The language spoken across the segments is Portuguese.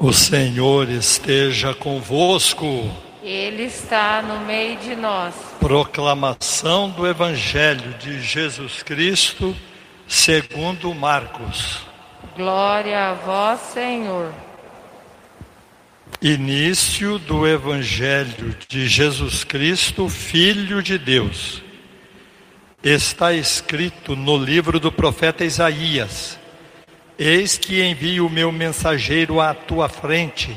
O Senhor esteja convosco. Ele está no meio de nós. Proclamação do Evangelho de Jesus Cristo, segundo Marcos. Glória a vós, Senhor. Início do Evangelho de Jesus Cristo, Filho de Deus. Está escrito no livro do profeta Isaías Eis que envio o meu mensageiro à tua frente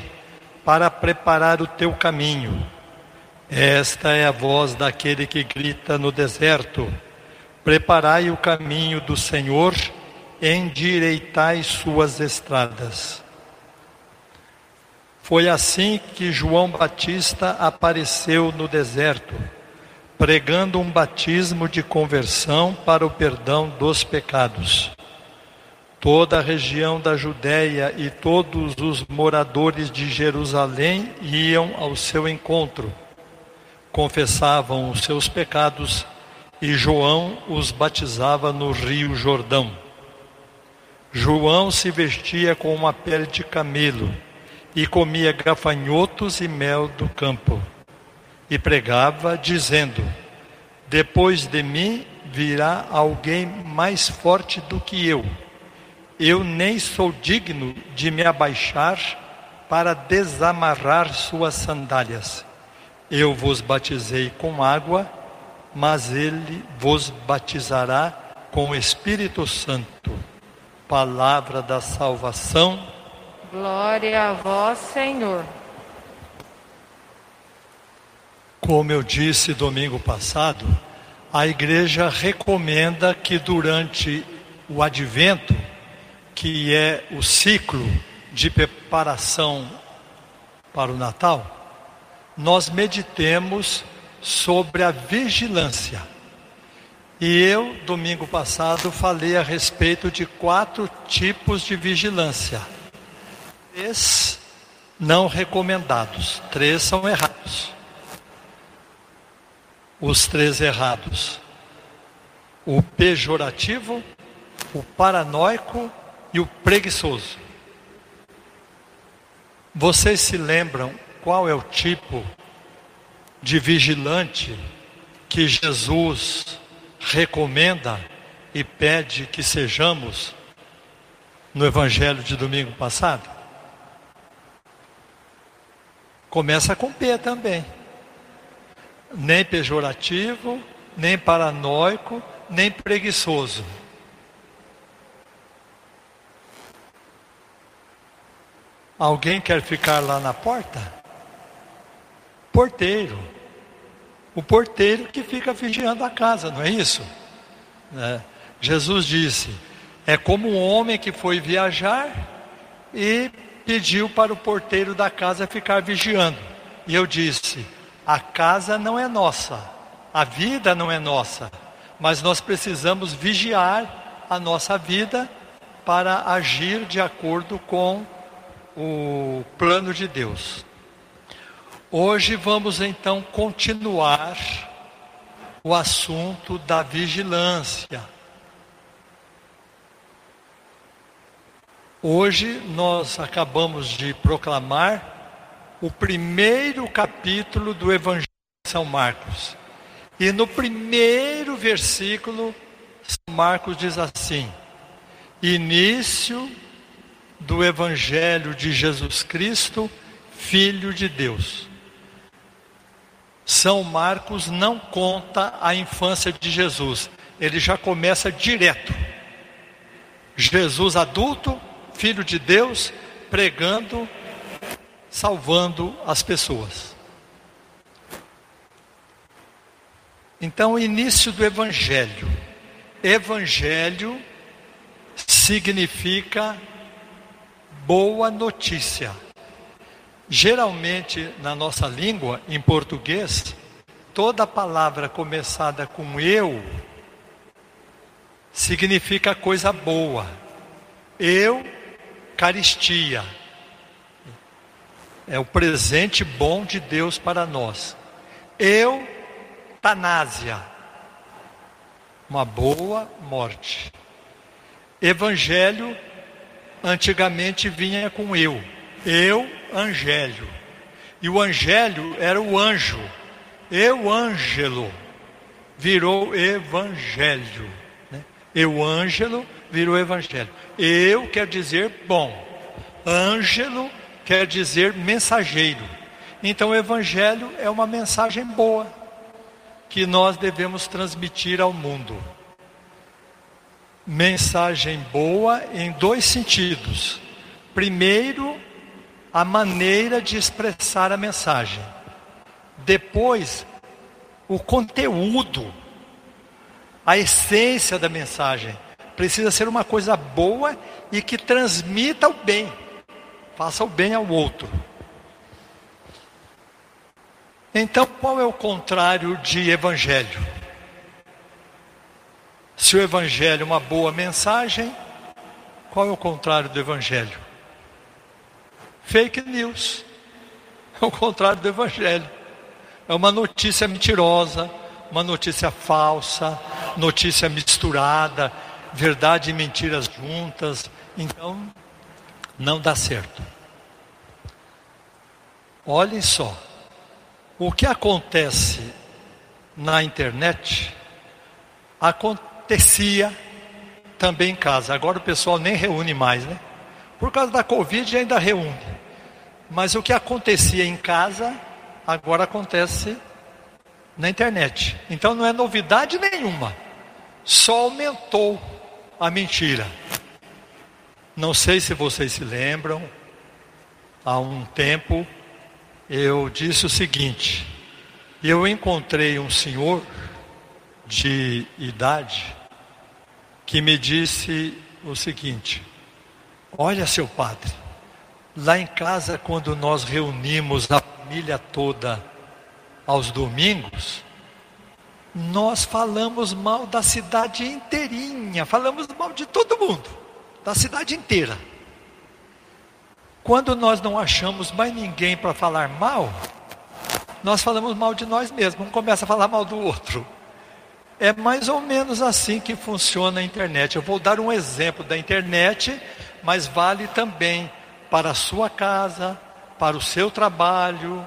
para preparar o teu caminho. Esta é a voz daquele que grita no deserto: Preparai o caminho do Senhor, endireitai suas estradas. Foi assim que João Batista apareceu no deserto, pregando um batismo de conversão para o perdão dos pecados. Toda a região da Judéia e todos os moradores de Jerusalém iam ao seu encontro, confessavam os seus pecados e João os batizava no rio Jordão. João se vestia com uma pele de camelo e comia gafanhotos e mel do campo. E pregava, dizendo: Depois de mim virá alguém mais forte do que eu eu nem sou digno de me abaixar para desamarrar suas sandálias. Eu vos batizei com água, mas ele vos batizará com o Espírito Santo. Palavra da salvação. Glória a vós, Senhor. Como eu disse domingo passado, a igreja recomenda que durante o advento que é o ciclo de preparação para o Natal, nós meditemos sobre a vigilância. E eu, domingo passado, falei a respeito de quatro tipos de vigilância. Três não recomendados, três são errados. Os três errados: o pejorativo, o paranoico e o preguiçoso. Vocês se lembram qual é o tipo de vigilante que Jesus recomenda e pede que sejamos no Evangelho de domingo passado? Começa com P também. Nem pejorativo, nem paranoico, nem preguiçoso. Alguém quer ficar lá na porta? Porteiro. O porteiro que fica vigiando a casa, não é isso? É. Jesus disse: é como um homem que foi viajar e pediu para o porteiro da casa ficar vigiando. E eu disse: a casa não é nossa, a vida não é nossa, mas nós precisamos vigiar a nossa vida para agir de acordo com o plano de Deus. Hoje vamos então continuar o assunto da vigilância. Hoje nós acabamos de proclamar o primeiro capítulo do Evangelho de São Marcos. E no primeiro versículo, São Marcos diz assim: Início do Evangelho de Jesus Cristo, Filho de Deus. São Marcos não conta a infância de Jesus, ele já começa direto. Jesus adulto, Filho de Deus, pregando, salvando as pessoas. Então, o início do Evangelho. Evangelho significa boa notícia. Geralmente, na nossa língua, em português, toda palavra começada com eu significa coisa boa. Eu, caristia. É o presente bom de Deus para nós. Eu, tanásia. Uma boa morte. Evangelho antigamente vinha com eu. Eu, Angélio. E o Angélio era o anjo. Eu, Ângelo, virou Evangelho. Né? Eu, Ângelo, virou Evangelho. Eu quer dizer bom. Ângelo quer dizer mensageiro. Então, o Evangelho é uma mensagem boa que nós devemos transmitir ao mundo. Mensagem boa em dois sentidos. Primeiro, a maneira de expressar a mensagem. Depois, o conteúdo, a essência da mensagem. Precisa ser uma coisa boa e que transmita o bem, faça o bem ao outro. Então, qual é o contrário de evangelho? Se o evangelho é uma boa mensagem, qual é o contrário do evangelho? Fake news. É o contrário do evangelho. É uma notícia mentirosa, uma notícia falsa, notícia misturada, verdade e mentiras juntas. Então, não dá certo. Olhem só. O que acontece na internet acontecia também em casa. Agora o pessoal nem reúne mais, né? Por causa da Covid ainda reúne. Mas o que acontecia em casa, agora acontece na internet. Então não é novidade nenhuma. Só aumentou a mentira. Não sei se vocês se lembram, há um tempo eu disse o seguinte: eu encontrei um senhor de idade que me disse o seguinte: Olha, seu padre, lá em casa, quando nós reunimos a família toda aos domingos, nós falamos mal da cidade inteirinha, falamos mal de todo mundo, da cidade inteira. Quando nós não achamos mais ninguém para falar mal, nós falamos mal de nós mesmos, um começa a falar mal do outro. É mais ou menos assim que funciona a internet. Eu vou dar um exemplo da internet, mas vale também para a sua casa, para o seu trabalho.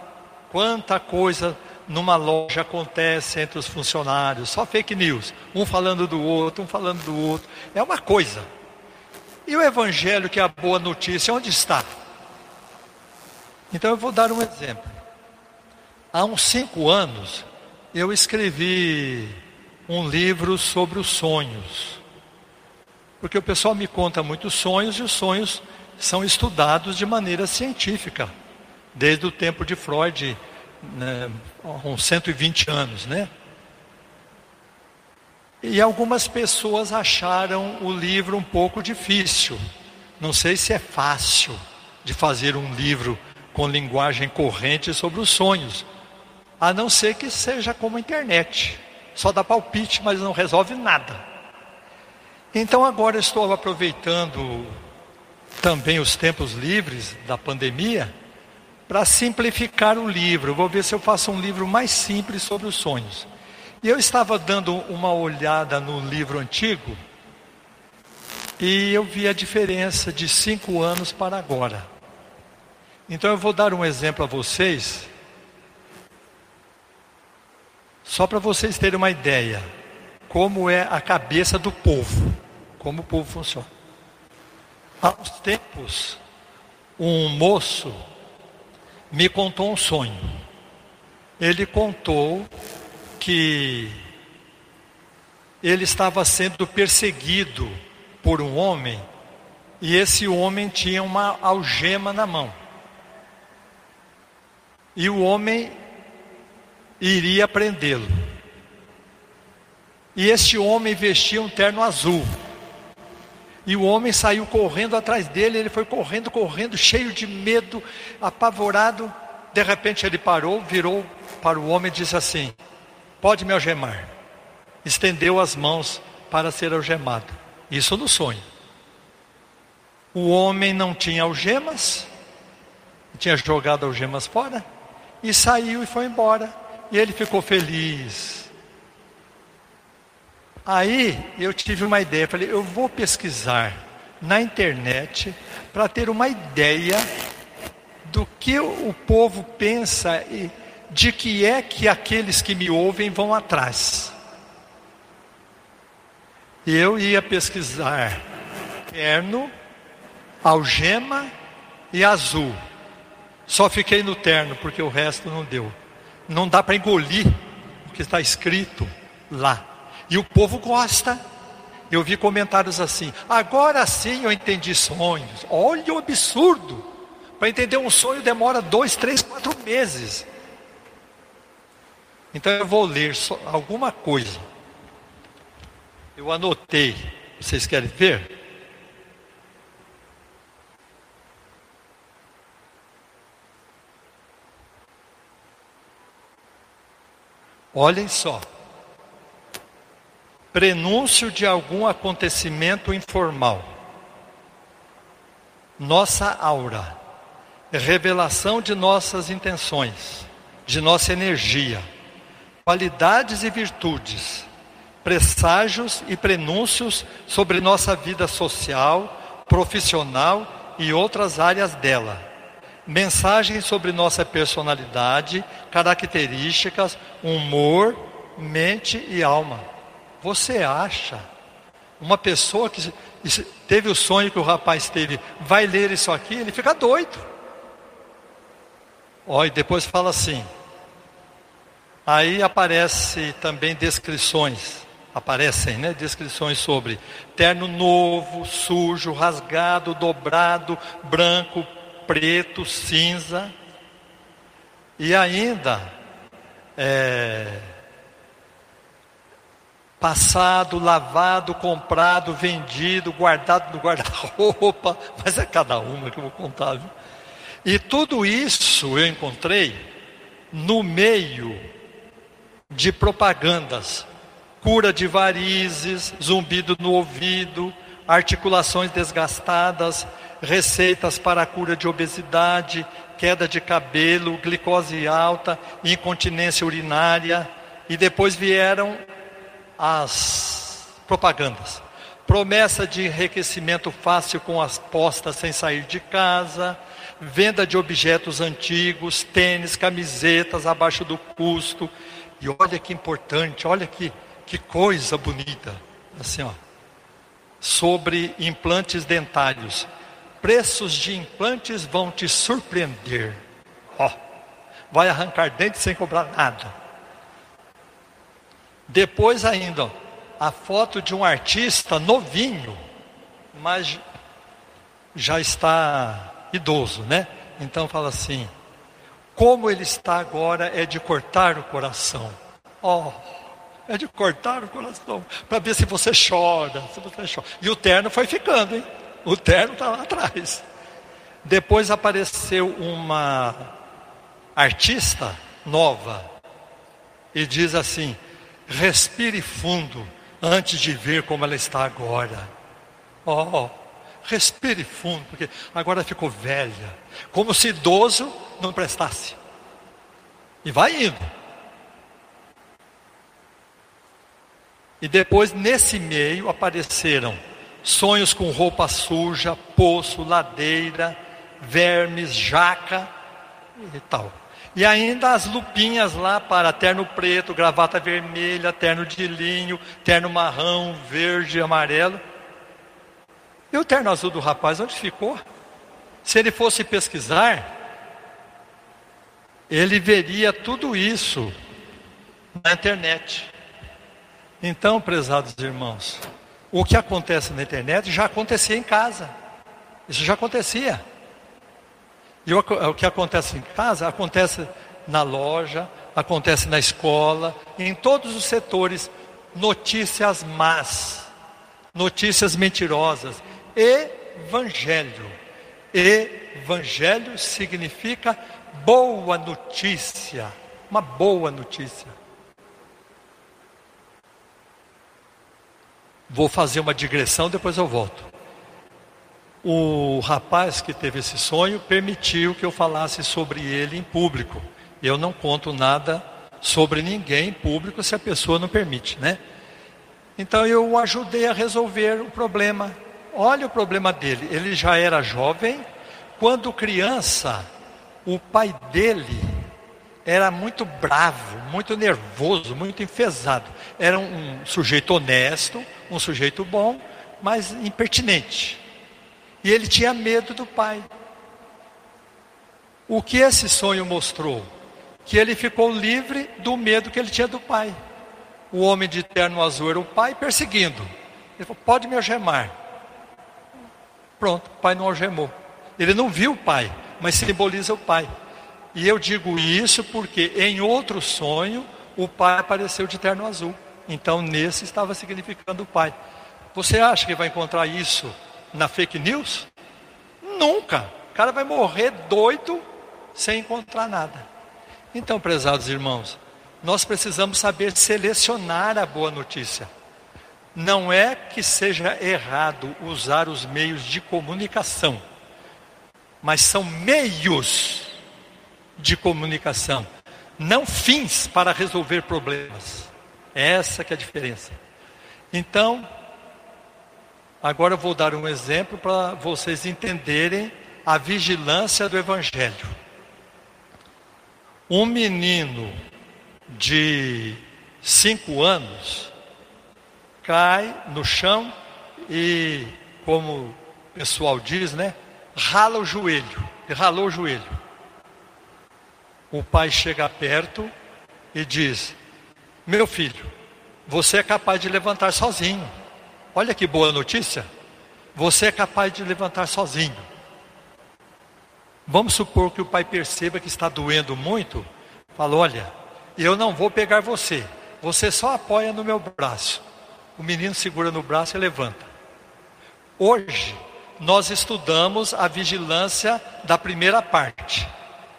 Quanta coisa numa loja acontece entre os funcionários, só fake news, um falando do outro, um falando do outro. É uma coisa. E o evangelho, que é a boa notícia, onde está? Então eu vou dar um exemplo. Há uns cinco anos, eu escrevi um livro sobre os sonhos. Porque o pessoal me conta muitos sonhos e os sonhos são estudados de maneira científica, desde o tempo de Freud, né, uns 120 anos, né? E algumas pessoas acharam o livro um pouco difícil. Não sei se é fácil de fazer um livro com linguagem corrente sobre os sonhos, a não ser que seja como a internet, só dá palpite, mas não resolve nada. Então agora estou aproveitando também os tempos livres da pandemia para simplificar o livro. Vou ver se eu faço um livro mais simples sobre os sonhos. E eu estava dando uma olhada no livro antigo e eu vi a diferença de cinco anos para agora. Então eu vou dar um exemplo a vocês, só para vocês terem uma ideia, como é a cabeça do povo, como o povo funciona. Há uns tempos, um moço me contou um sonho. Ele contou que ele estava sendo perseguido por um homem e esse homem tinha uma algema na mão e o homem iria prendê-lo. E este homem vestia um terno azul. E o homem saiu correndo atrás dele, ele foi correndo, correndo, cheio de medo, apavorado. De repente ele parou, virou para o homem e disse assim: Pode me algemar. Estendeu as mãos para ser algemado. Isso no sonho. O homem não tinha algemas, tinha jogado algemas fora e saiu e foi embora. E ele ficou feliz. Aí eu tive uma ideia, falei, eu vou pesquisar na internet para ter uma ideia do que o povo pensa e de que é que aqueles que me ouvem vão atrás. Eu ia pesquisar terno, algema e azul. Só fiquei no terno, porque o resto não deu. Não dá para engolir o que está escrito lá. E o povo gosta. Eu vi comentários assim: agora sim eu entendi sonhos. Olha o absurdo. Para entender um sonho demora dois, três, quatro meses. Então eu vou ler alguma coisa. Eu anotei. Vocês querem ver? Olhem só. Prenúncio de algum acontecimento informal. Nossa aura. Revelação de nossas intenções, de nossa energia. Qualidades e virtudes. Presságios e prenúncios sobre nossa vida social, profissional e outras áreas dela mensagens sobre nossa personalidade, características, humor, mente e alma. Você acha uma pessoa que teve o sonho que o rapaz teve, vai ler isso aqui, ele fica doido. Olha, e depois fala assim. Aí aparece também descrições, aparecem, né, descrições sobre terno novo, sujo, rasgado, dobrado, branco, preto, cinza. E ainda, é, passado, lavado, comprado, vendido, guardado no guarda-roupa, mas é cada uma que eu vou contar. Viu? E tudo isso eu encontrei no meio de propagandas, cura de varizes, zumbido no ouvido, articulações desgastadas, receitas para a cura de obesidade, queda de cabelo, glicose alta, incontinência urinária, e depois vieram as propagandas. Promessa de enriquecimento fácil com as postas sem sair de casa, venda de objetos antigos, tênis, camisetas abaixo do custo. E olha que importante, olha que, que coisa bonita. Assim, ó. Sobre implantes dentários preços de implantes vão te surpreender. Ó, vai arrancar dente sem cobrar nada. Depois ainda, a foto de um artista novinho, mas já está idoso, né? Então fala assim: como ele está agora é de cortar o coração. Ó, oh, é de cortar o coração, para ver se você chora, se você chora. E o terno foi ficando, hein? O terno está lá atrás. Depois apareceu uma artista nova e diz assim: respire fundo antes de ver como ela está agora. Oh, respire fundo, porque agora ficou velha, como se idoso não prestasse. E vai indo. E depois, nesse meio, apareceram sonhos com roupa suja, poço, ladeira, vermes, jaca e tal. E ainda as lupinhas lá para terno preto, gravata vermelha, terno de linho, terno marrão, verde, amarelo. E o terno azul do rapaz, onde ficou? Se ele fosse pesquisar, ele veria tudo isso na internet. Então, prezados irmãos, o que acontece na internet já acontecia em casa. Isso já acontecia. E o, o que acontece em casa acontece na loja, acontece na escola, em todos os setores. Notícias más, notícias mentirosas. Evangelho. Evangelho significa boa notícia. Uma boa notícia. Vou fazer uma digressão, depois eu volto. O rapaz que teve esse sonho permitiu que eu falasse sobre ele em público. Eu não conto nada sobre ninguém em público se a pessoa não permite, né? Então eu o ajudei a resolver o problema. Olha o problema dele. Ele já era jovem, quando criança, O pai dele era muito bravo, muito nervoso, muito enfesado. Era um, um sujeito honesto, um sujeito bom, mas impertinente. E ele tinha medo do pai. O que esse sonho mostrou? Que ele ficou livre do medo que ele tinha do pai. O homem de terno azul era o pai perseguindo. Ele falou: pode me algemar. Pronto, o pai não algemou. Ele não viu o pai, mas simboliza o pai. E eu digo isso porque em outro sonho o pai apareceu de terno azul. Então nesse estava significando o pai. Você acha que vai encontrar isso na fake news? Nunca. O cara vai morrer doido sem encontrar nada. Então, prezados irmãos, nós precisamos saber selecionar a boa notícia. Não é que seja errado usar os meios de comunicação, mas são meios de comunicação, não fins para resolver problemas. Essa que é a diferença. Então, agora eu vou dar um exemplo para vocês entenderem a vigilância do evangelho. Um menino de cinco anos cai no chão e, como o pessoal diz, né? Rala o joelho. Ralou o joelho. O pai chega perto e diz: Meu filho, você é capaz de levantar sozinho. Olha que boa notícia. Você é capaz de levantar sozinho. Vamos supor que o pai perceba que está doendo muito. Fala: Olha, eu não vou pegar você. Você só apoia no meu braço. O menino segura no braço e levanta. Hoje, nós estudamos a vigilância da primeira parte.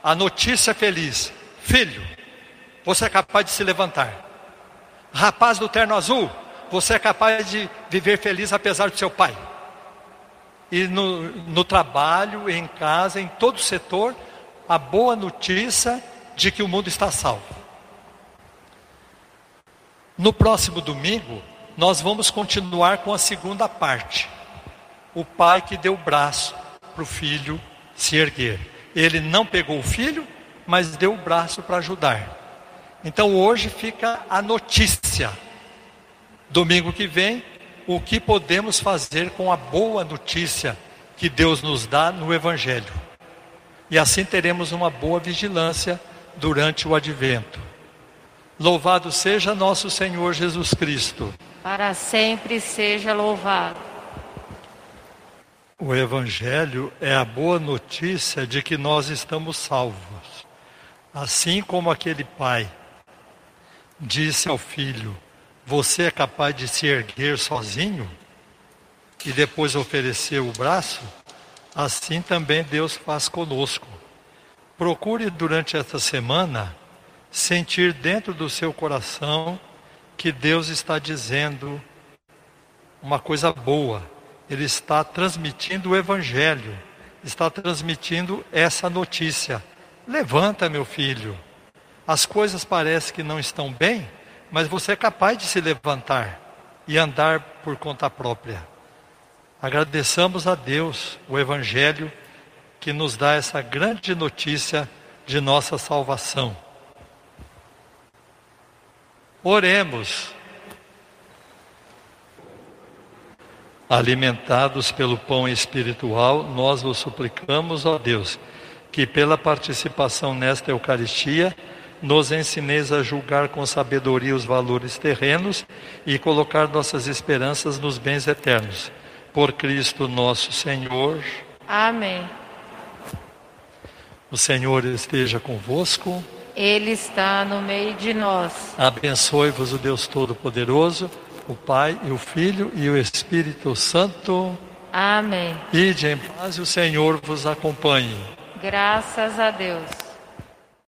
A notícia feliz: Filho, você é capaz de se levantar. Rapaz do terno azul, você é capaz de viver feliz apesar do seu pai e no, no trabalho, em casa, em todo setor, a boa notícia de que o mundo está salvo. No próximo domingo, nós vamos continuar com a segunda parte. O pai que deu o braço para o filho se erguer. Ele não pegou o filho, mas deu o braço para ajudar. Então hoje fica a notícia. Domingo que vem, o que podemos fazer com a boa notícia que Deus nos dá no Evangelho. E assim teremos uma boa vigilância durante o advento. Louvado seja nosso Senhor Jesus Cristo. Para sempre seja louvado. O Evangelho é a boa notícia de que nós estamos salvos. Assim como aquele pai disse ao filho: você é capaz de se erguer sozinho e depois oferecer o braço? Assim também Deus faz conosco. Procure durante esta semana sentir dentro do seu coração que Deus está dizendo uma coisa boa. Ele está transmitindo o Evangelho, está transmitindo essa notícia. Levanta, meu filho. As coisas parecem que não estão bem, mas você é capaz de se levantar e andar por conta própria. Agradeçamos a Deus o Evangelho que nos dá essa grande notícia de nossa salvação. Oremos. Alimentados pelo pão espiritual, nós vos suplicamos, ó Deus, que pela participação nesta Eucaristia, nos ensineis a julgar com sabedoria os valores terrenos e colocar nossas esperanças nos bens eternos. Por Cristo nosso Senhor. Amém. O Senhor esteja convosco. Ele está no meio de nós. Abençoe-vos o Deus Todo-Poderoso, o Pai e o Filho e o Espírito Santo. Amém. Ide em paz e o Senhor vos acompanhe. Graças a Deus.